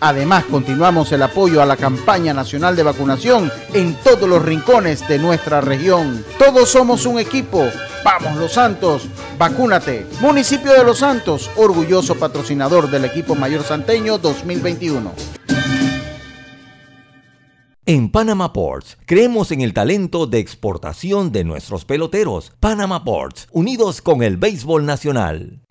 Además, continuamos el apoyo a la campaña nacional de vacunación en todos los rincones de nuestra región. Todos somos un equipo. Vamos Los Santos, vacúnate. Municipio de Los Santos, orgulloso patrocinador del equipo mayor santeño 2021.
En Panama Ports, creemos en el talento de exportación de nuestros peloteros. Panama Ports, unidos con el béisbol nacional.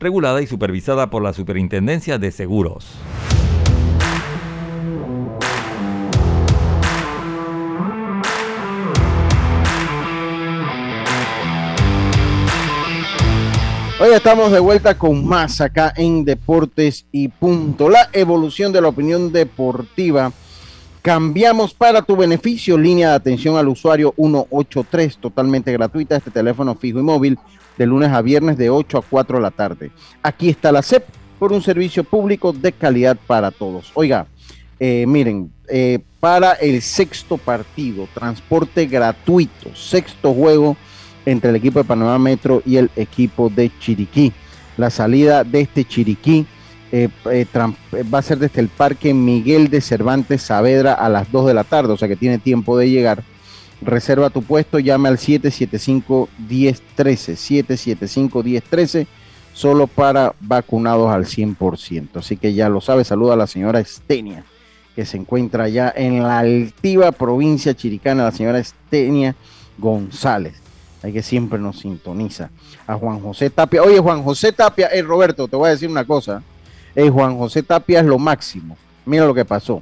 regulada y supervisada por la Superintendencia de Seguros.
Hoy estamos de vuelta con más acá en Deportes y Punto. La evolución de la opinión deportiva
Cambiamos para tu beneficio línea de atención al usuario 183, totalmente gratuita, este teléfono fijo y móvil, de lunes a viernes de 8 a 4 de la tarde. Aquí está la CEP por un servicio público de calidad para todos. Oiga, eh, miren, eh, para el sexto partido, transporte gratuito, sexto juego entre el equipo de Panamá Metro y el equipo de Chiriquí. La salida de este Chiriquí eh, eh, va a ser desde el Parque Miguel de Cervantes Saavedra a las 2 de la tarde, o sea que tiene tiempo de llegar. Reserva tu puesto, llame al 775-1013, 775-1013, solo para vacunados al 100%. Así que ya lo sabe, saluda a la señora Estenia, que se encuentra allá en la altiva provincia chiricana, la señora Estenia González hay que siempre nos sintoniza. A Juan José Tapia. Oye, Juan José Tapia, eh, Roberto, te voy a decir una cosa. Eh, Juan José Tapia es lo máximo. Mira lo que pasó.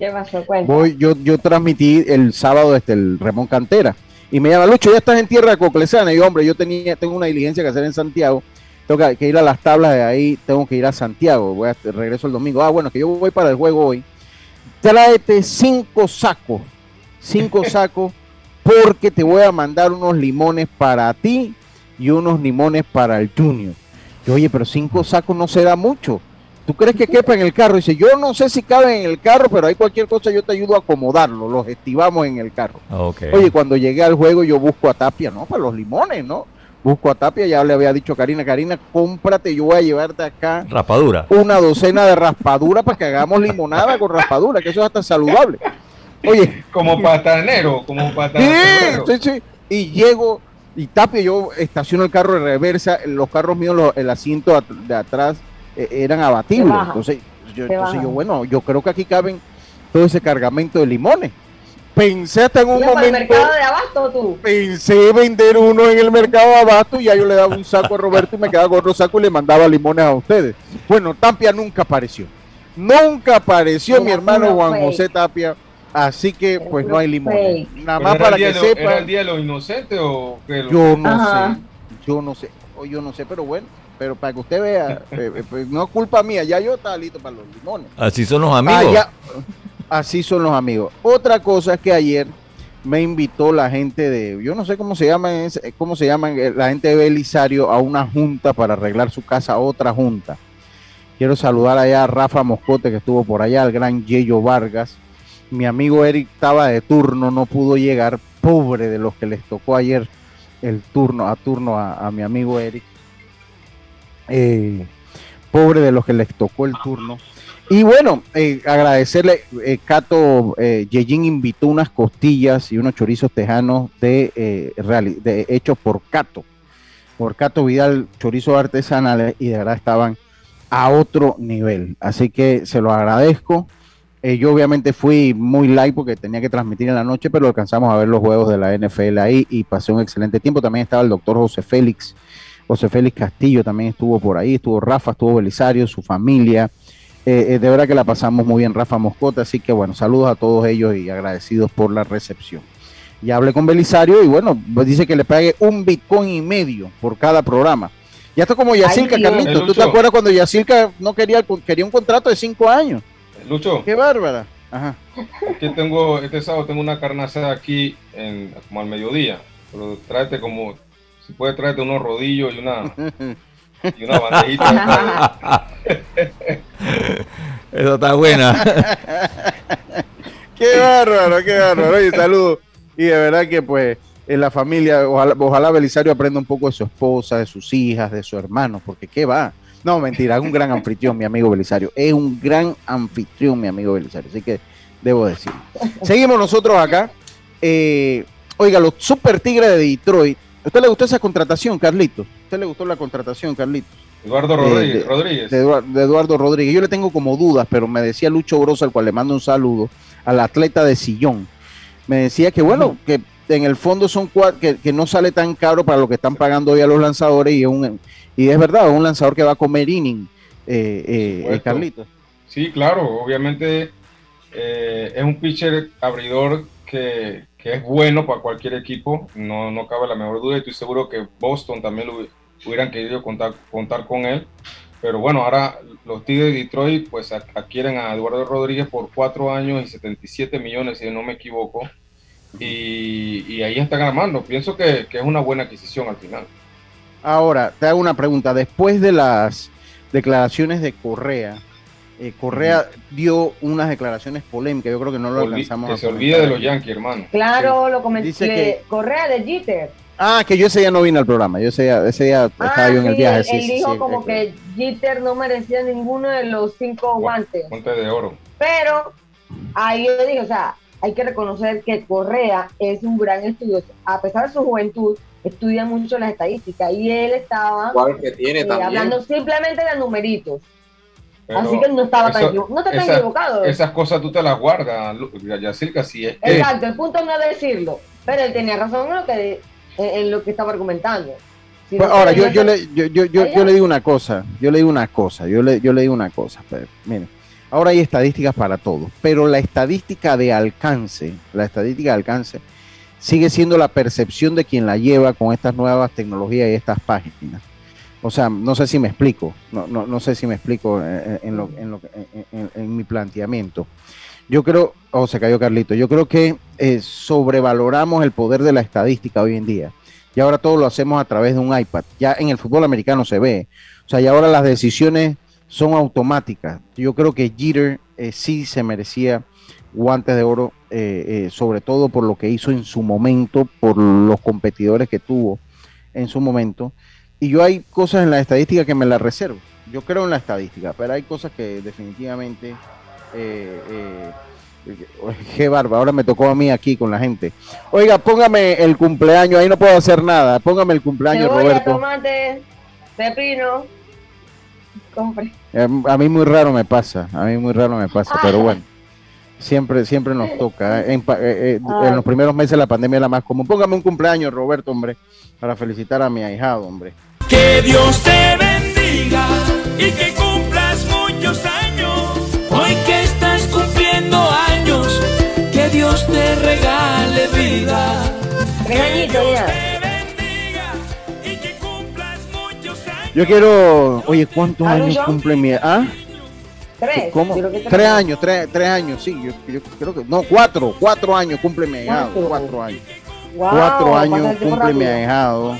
¿Qué pasó?
Voy, yo, yo transmití el sábado desde el Remón Cantera. Y me llama, Lucho, ya estás en tierra coclesana. Y yo, hombre, yo tenía, tengo una diligencia que hacer en Santiago. Tengo que, que ir a las tablas de ahí, tengo que ir a Santiago. Voy a regreso el domingo. Ah, bueno, que yo voy para el juego hoy. Tráete cinco sacos. Cinco sacos porque te voy a mandar unos limones para ti y unos limones para el Junior. Yo, oye, pero cinco sacos no se da mucho. ¿Tú crees que quepa en el carro? Dice, yo no sé si cabe en el carro, pero hay cualquier cosa, yo te ayudo a acomodarlo, los estivamos en el carro.
Okay.
Oye, cuando llegué al juego yo busco a Tapia, ¿no? Para los limones, ¿no? Busco a Tapia, ya le había dicho a Karina, Karina, cómprate, yo voy a llevarte acá
Raspadura.
una docena de raspadura para que hagamos limonada con raspadura, que eso es hasta saludable. Oye,
como patanero, como
patanero. Sí, sí, sí. Y llego y Tapia, yo estaciono el carro de reversa, los carros míos, los, el asiento de atrás eh, eran abatibles. Entonces, yo, entonces yo, bueno, yo creo que aquí caben todo ese cargamento de limones. Pensé hasta en un momento.
el mercado de abasto tú?
Pensé vender uno en el mercado de abasto y ya yo le daba un saco a Roberto y me quedaba con otro saco y le mandaba limones a ustedes. Bueno, Tapia nunca apareció. Nunca apareció mi hermano Juan José Tapia Así que pues no hay limón. Nada más para que sepa.
¿Era el día de los inocentes o qué?
Yo no sé. Yo no sé. O yo no sé, pero bueno. Pero para que usted vea, eh, eh, pues, no es culpa mía. Ya yo estaba listo para los limones.
Así son los amigos.
Así son los amigos. Otra cosa es que ayer me invitó la gente de, yo no sé cómo se llama, cómo se llaman eh, la gente de Belisario a una junta para arreglar su casa, otra junta. Quiero saludar allá a Rafa Moscote que estuvo por allá, al gran Yello Vargas, mi amigo Eric estaba de turno, no pudo llegar, pobre de los que les tocó ayer el turno, a turno a, mi amigo Eric. Eh, pobre de los que les tocó el turno. Y bueno, eh, agradecerle, eh, Cato Yejin invitó unas costillas y unos chorizos tejanos de, de hechos por Cato, por Cato Vidal, chorizos artesanales y de verdad estaban a otro nivel. Así que se lo agradezco. Eh, yo obviamente fui muy light porque tenía que transmitir en la noche, pero alcanzamos a ver los juegos de la NFL ahí y pasé un excelente tiempo. También estaba el doctor José Félix, José Félix Castillo también estuvo por ahí, estuvo Rafa, estuvo Belisario, su familia. Eh, eh, de verdad que la pasamos muy bien, Rafa Moscota, así que bueno, saludos a todos ellos y agradecidos por la recepción. Ya hablé con Belisario y bueno, pues dice que le pague un bitcoin y medio por cada programa. Ya está como Yacirca, Carlitos. ¿Tú te acuerdas cuando Yacirca no quería, quería un contrato de cinco años?
Lucho.
Qué bárbara. Ajá.
Aquí tengo, este sábado tengo una carnaza aquí en, como al mediodía. Pero tráete como, si puedes tráete unos rodillos y una, y una bandejita.
Eso está buena.
qué bárbaro, qué bárbaro. Oye, saludos. Y de verdad que pues en la familia, ojalá, ojalá Belisario aprenda un poco de su esposa, de sus hijas, de su hermano, porque qué va. No, mentira, es un gran anfitrión, mi amigo Belisario. Es un gran anfitrión, mi amigo Belisario. Así que debo decir. Seguimos nosotros acá. Eh, oiga, los Super Tigres de Detroit. ¿A usted le gustó esa contratación, Carlitos? ¿A usted le gustó la contratación, Carlitos?
Eduardo Rodríguez. de, Rodríguez.
De, Eduardo, Rodríguez. Yo le tengo como dudas, pero me decía Lucho Grosso, al cual le mando un saludo, al atleta de Sillón. Me decía que, bueno, que en el fondo son cuatro, que, que, no sale tan caro para lo que están pagando hoy a los lanzadores y es un, y es verdad, un lanzador que va a comer inning, eh, eh, eh Carlitos.
Sí, claro, obviamente eh, es un pitcher abridor que, es bueno para cualquier equipo, no, no cabe la menor duda, y estoy seguro que Boston también lo hubieran querido contar, contar con él. Pero bueno, ahora los Tigres de Detroit pues adquieren a Eduardo Rodríguez por cuatro años y 77 millones, si no me equivoco. Y, ahí están armando. Pienso que, es una buena adquisición al final.
Ahora, te hago una pregunta. Después de las declaraciones de Correa, eh, Correa dio unas declaraciones polémicas. Yo creo que no lo alcanzamos
que se olvide de los Yankees, hermano.
Claro, lo comenté. Dice que Correa de Jeter.
Ah, que yo ese día no vine al programa. Yo ese día, ese día ah, estaba yo en el viaje.
Él, dijo como que Jeter no merecía ninguno de los cinco guantes.
Guantes de oro.
Pero ahí yo dije, o sea, hay que reconocer que Correa es un gran estudioso. A pesar de su juventud, estudia mucho las estadísticas y él estaba
tiene
eh, hablando simplemente de numeritos. Así que no estaba tan no te estás equivocado.
Esas cosas tú te las guardas, Yacirca, si es
Exacto, el punto no es decirlo, pero él tenía razón en lo que, en lo que estaba argumentando.
Pues ahora, yo, yo, le, yo, yo, yo, le digo una cosa, yo le digo una cosa, yo le, yo le digo una cosa, pero, miren, ahora hay estadísticas para todo, pero la estadística de alcance, la estadística de alcance, sigue siendo la percepción de quien la lleva con estas nuevas tecnologías y estas páginas. O sea, no sé si me explico, no, no, no sé si me explico eh, en, lo, en, lo, en, mi planteamiento. Yo creo, o oh, se cayó Carlito, yo creo que eh, sobrevaloramos el poder de la estadística hoy en día. Y ahora todo lo hacemos a través de un iPad. Ya en el fútbol americano se ve. O sea, y ahora las decisiones son automáticas. Yo creo que Jeter eh, sí se merecía guantes de oro, sobre todo por lo que hizo en su momento, por los competidores que tuvo en su momento y yo hay cosas en la estadística que me las reservo. Yo creo en la estadística, pero hay cosas que definitivamente... Eh, eh, qué barba, ahora me tocó a mí aquí con la gente. Oiga, póngame el cumpleaños, ahí no puedo hacer nada. Póngame el cumpleaños, Roberto.
tomate, pepino. Compre.
Eh, a mí muy raro me pasa, a mí muy raro me pasa, pero bueno. Siempre, siempre nos toca. En, en, los primeros meses de la pandemia es la más común. Póngame un cumpleaños, Roberto, hombre, para felicitar a mi ahijado, hombre.
Que Dios te bendiga y que cumplas muchos años. Hoy que estás cumpliendo años, que Dios te regale vida. Que Dios te bendiga y que cumplas muchos años.
Yo quiero, oye, ¿cuántos años cumple mi ah?
Tres.
¿Cómo? Tres años, tres, tres años, sí, yo, yo, creo que, no, cuatro, cuatro años cumple mi ahijado, cuatro años. cuatro años cumple mi ahijado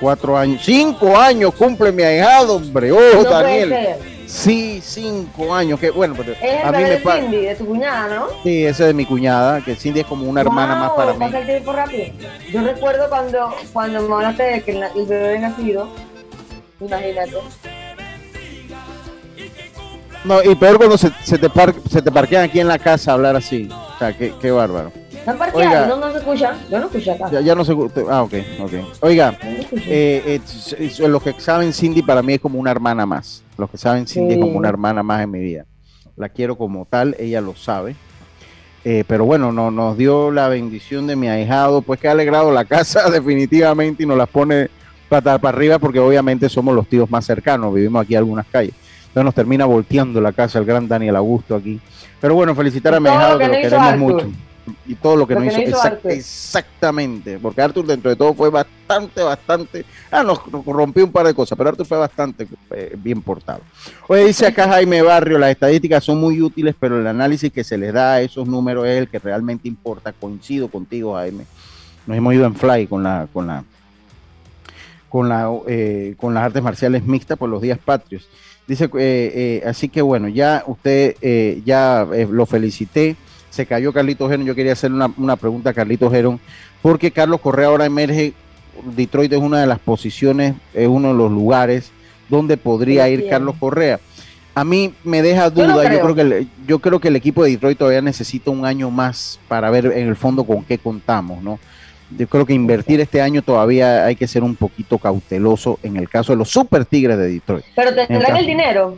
Cuatro años. Cinco años cumple mi ahijado, hombre. Oh, Daniel. Sí, cinco años. Que bueno, pero
es a mí me pasa. Cindy, de tu cuñada, ¿no?
Sí, ese es de mi cuñada, que Cindy es como una hermana más para mí.
el tiempo rápido. Yo recuerdo cuando, cuando me hablaste de que el bebé había nacido. Imagínate.
No, y peor cuando se, se, te par, se te parquean aquí en la casa a hablar así. O sea, qué, qué bárbaro.
¿Están parqueados? No, no se escucha. Yo no escucho acá.
Ya, no se. Ah, ok, ok. Oiga, eh, eh, los que saben Cindy para mí es como una hermana más. Los que saben Cindy es como una hermana más en mi vida. La quiero como tal, ella lo sabe. Eh, pero bueno, no, nos dio la bendición de mi ahijado, pues que ha alegrado la casa definitivamente y nos las pone para, para arriba porque obviamente somos los tíos más cercanos, vivimos aquí en algunas calles. Entonces nos termina volteando la casa el gran Daniel Augusto aquí. Pero bueno, felicitar a mi ahijado que lo queremos mucho y todo lo que, nos hizo, exactamente, porque Arthur dentro de todo fue bastante, bastante, ah, nos, rompió un par de cosas, pero Arthur fue bastante eh, bien portado. Oye, dice acá Jaime Barrio, las estadísticas son muy útiles, pero el análisis que se les da a esos números es el que realmente importa. Coincido contigo, Jaime. Nos hemos ido en fly con la, con la, con la, eh, con las artes marciales mixtas por los días patrios. Dice, eh, así que bueno, ya usted, ya lo felicité se cayó Carlitos Heron. Yo quería hacer una, pregunta a Carlitos Heron, porque Carlos Correa ahora emerge. Detroit es una de las posiciones, es uno de los lugares donde podría ir Carlos Correa. A mí me deja duda, yo, creo. que el, yo creo que el equipo de Detroit todavía necesita un año más para ver en el fondo con qué contamos, ¿no? Yo creo que invertir este año todavía hay que ser un poquito cauteloso en el caso de los Super Tigres de Detroit.
Pero tendrán el dinero.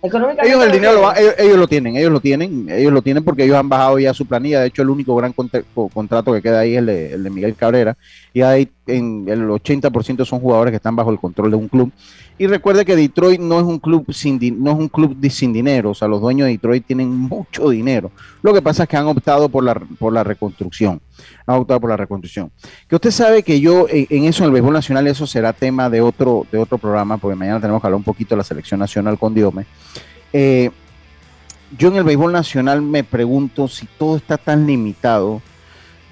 Ellos el dinero lo, ellos, lo tienen, ellos lo tienen, ellos lo tienen porque ellos han bajado ya su planilla. De hecho, el único gran contrato que queda ahí es el de, Miguel Cabrera. Y hay en el 80% son jugadores que están bajo el control de un club. Y recuerde que Detroit no es un club sin, no es un club sin dinero, o sea, los dueños de Detroit tienen mucho dinero. Lo que pasa es que han optado por la, por la reconstrucción. Han optado por la reconstrucción. Que usted sabe que yo en, eso, en el béisbol nacional, eso será tema de otro, de otro programa, porque mañana tenemos que hablar un poquito de la selección nacional con Diome. Eh, yo en el béisbol nacional me pregunto si todo está tan limitado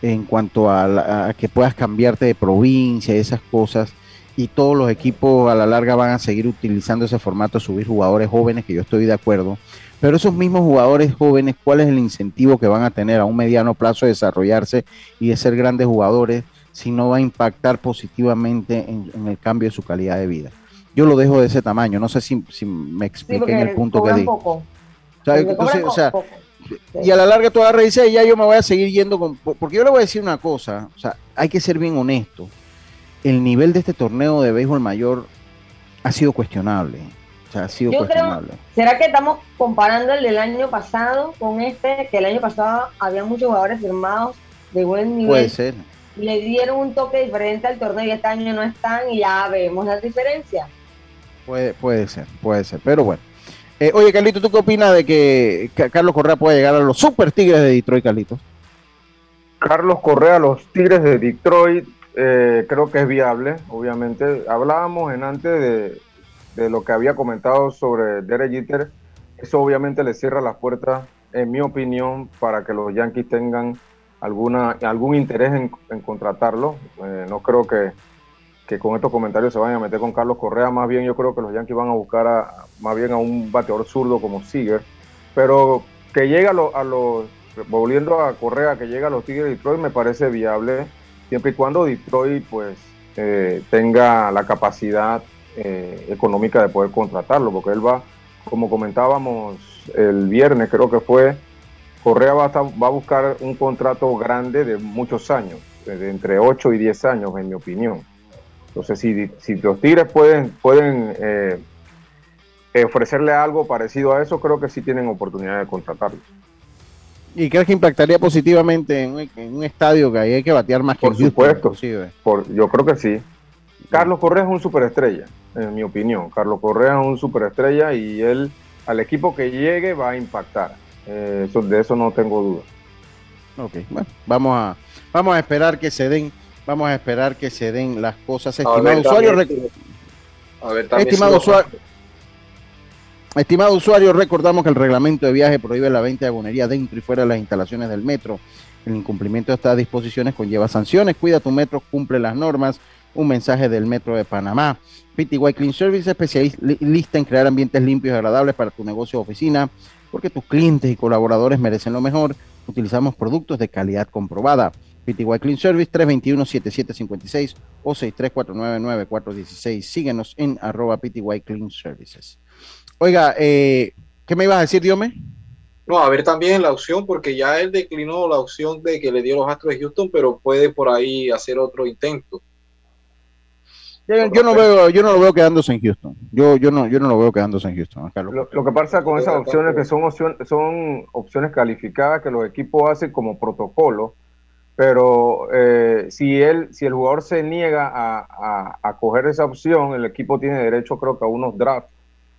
en cuanto a, que puedas cambiarte de provincia y esas cosas y todos los equipos a la larga van a seguir utilizando ese formato, subir jugadores jóvenes, que yo estoy de acuerdo, pero esos mismos jugadores jóvenes, ¿cuál es el incentivo que van a tener a un mediano plazo de desarrollarse y de ser grandes jugadores si no va a impactar positivamente en, el cambio de su calidad de vida? Yo lo dejo de ese tamaño, no sé si, me expliqué en el punto que di. O sea, y a la larga tú agarras y ya yo me voy a seguir yendo con... Porque yo le voy a decir una cosa, o sea, hay que ser bien honesto. El nivel de este torneo de béisbol mayor ha sido cuestionable. O sea, ha sido cuestionable.
¿Será que estamos comparando el del año pasado con este? Que el año pasado había muchos jugadores firmados de buen nivel.
Puede ser.
Le dieron un toque diferente al torneo y este año no están y ya vemos la diferencia.
Puede, puede ser, puede ser. Pero bueno. Eh, oye, Carlito, ¿tú qué opinas de que Carlos Correa pueda llegar a los Super Tigres de Detroit, Carlitos?
Carlos Correa a los Tigres de Detroit eh, creo que es viable, obviamente. Hablábamos en antes de, lo que había comentado sobre Derek Jeter. Eso obviamente le cierra las puertas, en mi opinión, para que los Yankees tengan alguna, algún interés en, contratarlo. Eh, no creo que que con estos comentarios se vayan a meter con Carlos Correa. Más bien yo creo que los Yankees van a buscar a, más bien a un bateador zurdo como Seager. Pero que llegue a, los, volviendo a Correa, que llegue a los Tigres de Detroit me parece viable, siempre y cuando Detroit pues eh, tenga la capacidad eh, económica de poder contratarlo, porque él va, como comentábamos el viernes, creo que fue, Correa va a, buscar un contrato grande de muchos años, de entre 8 y 10 años, en mi opinión. Entonces, si, los Tigres pueden, eh, ofrecerle algo parecido a eso, creo que sí tienen oportunidad de contratarlo.
¿Y crees que impactaría positivamente en un, estadio que hay que batear más
por que supuesto, por, yo creo que sí. Carlos Correa es un superestrella, en mi opinión. Carlos Correa es un superestrella y él, al equipo que llegue, va a impactar. Eh, de eso no tengo duda.
Ok, bueno, vamos a, vamos a esperar que se den Vamos a esperar que se den las cosas. Estimado usuario, estimado, usuario estimado usuario, recordamos que el reglamento de viaje prohíbe la venta de abonería dentro y fuera de las instalaciones del metro. El incumplimiento de estas disposiciones conlleva sanciones. Cuida tu metro, cumple las normas. Un mensaje del Metro de Panamá. PTY Clean Service, especialista en crear ambientes limpios y agradables para tu negocio o oficina, porque tus clientes y colaboradores merecen lo mejor. Utilizamos productos de calidad comprobada. PTY Clean Service 321-7756 o 63499-416. Síguenos en arroba PTY Clean Services. Oiga, eh, ¿qué me ibas a decir, Diome?
No, a ver también la opción, porque ya él declinó la opción de que le dio los Astros de Houston, pero puede por ahí hacer otro intento.
Yo, no veo, yo no lo veo quedándose en Houston. Yo, yo no, yo no lo veo quedándose en Houston.
Lo, lo, que pasa con esas opciones que son opciones, son opciones calificadas que los equipos hacen como protocolo pero eh, si él, si el jugador se niega a, a, coger esa opción, el equipo tiene derecho, creo que a unos drafts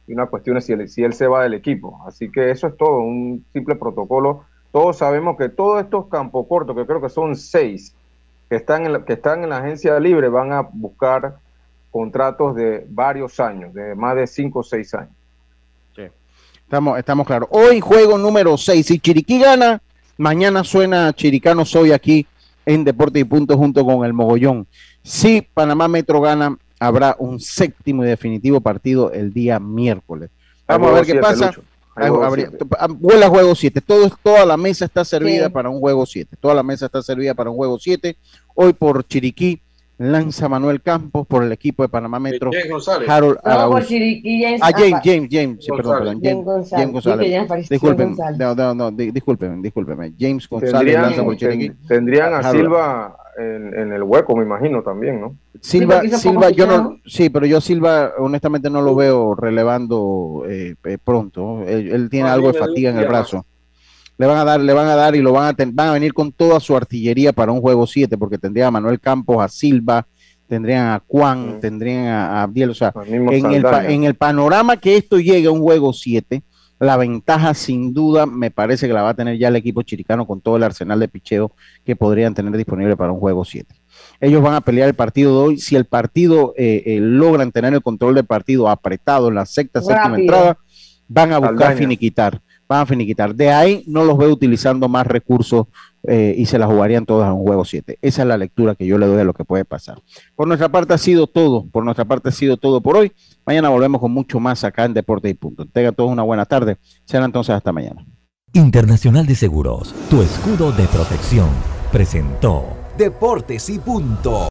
y una cuestión es si él, si él se va del equipo. Así que eso es todo, un simple protocolo. Todos sabemos que todos estos campos cortos, que creo que son seis, que están en la, que están en la agencia libre, van a buscar contratos de varios años, de más de cinco o seis años.
Sí. Estamos, estamos claros. Hoy juego número seis. Si Chiriquí gana, Mañana suena Chiricano Soy aquí en Deporte y Punto junto con el Mogollón. Si Panamá Metro gana, habrá un séptimo y definitivo partido el día miércoles. Vamos a ver qué pasa. Vuela juego 7. toda la mesa está servida para un juego 7. Toda la mesa está servida para un juego 7. Hoy por Chiriquí lanza Manuel Campos por el equipo de Panamá Metro. Harold Araújo. Ah, James, James, James, sí, perdón, perdón, James, James González. Disculpen, no, no, no, disculpen, disculpen. James González lanza por Chiriquí.
Tendrían a Silva en, en, el hueco, me imagino también, ¿no?
Silva, Silva, yo no, sí, pero yo Silva honestamente no lo veo relevando eh, eh pronto. Él, él tiene algo de fatiga en el brazo. Le van a dar, le van a dar y lo van a, van a venir con toda su artillería para un juego 7, porque tendría a Manuel Campos, a Silva, tendrían a Juan, tendrían a, a Abdiel, o sea,
mismo
en el, en el panorama que esto llegue a un juego 7, la ventaja sin duda me parece que la va a tener ya el equipo chiricano con todo el arsenal de picheo que podrían tener disponible para un juego 7. Ellos van a pelear el partido de hoy. Si el partido eh, eh, logran tener el control del partido apretado en la sexta, séptima entrada, van a buscar finiquitar. Van a finiquitar. De ahí no los veo utilizando más recursos eh, y se la jugarían todas a un juego 7. Esa es la lectura que yo le doy a lo que puede pasar. Por nuestra parte ha sido todo. Por nuestra parte ha sido todo por hoy. Mañana volvemos con mucho más acá en Deporte y Punto. Tengan todos una buena tarde. Será entonces hasta mañana.
Internacional de Seguros, tu escudo de protección, presentó
Deportes y punto.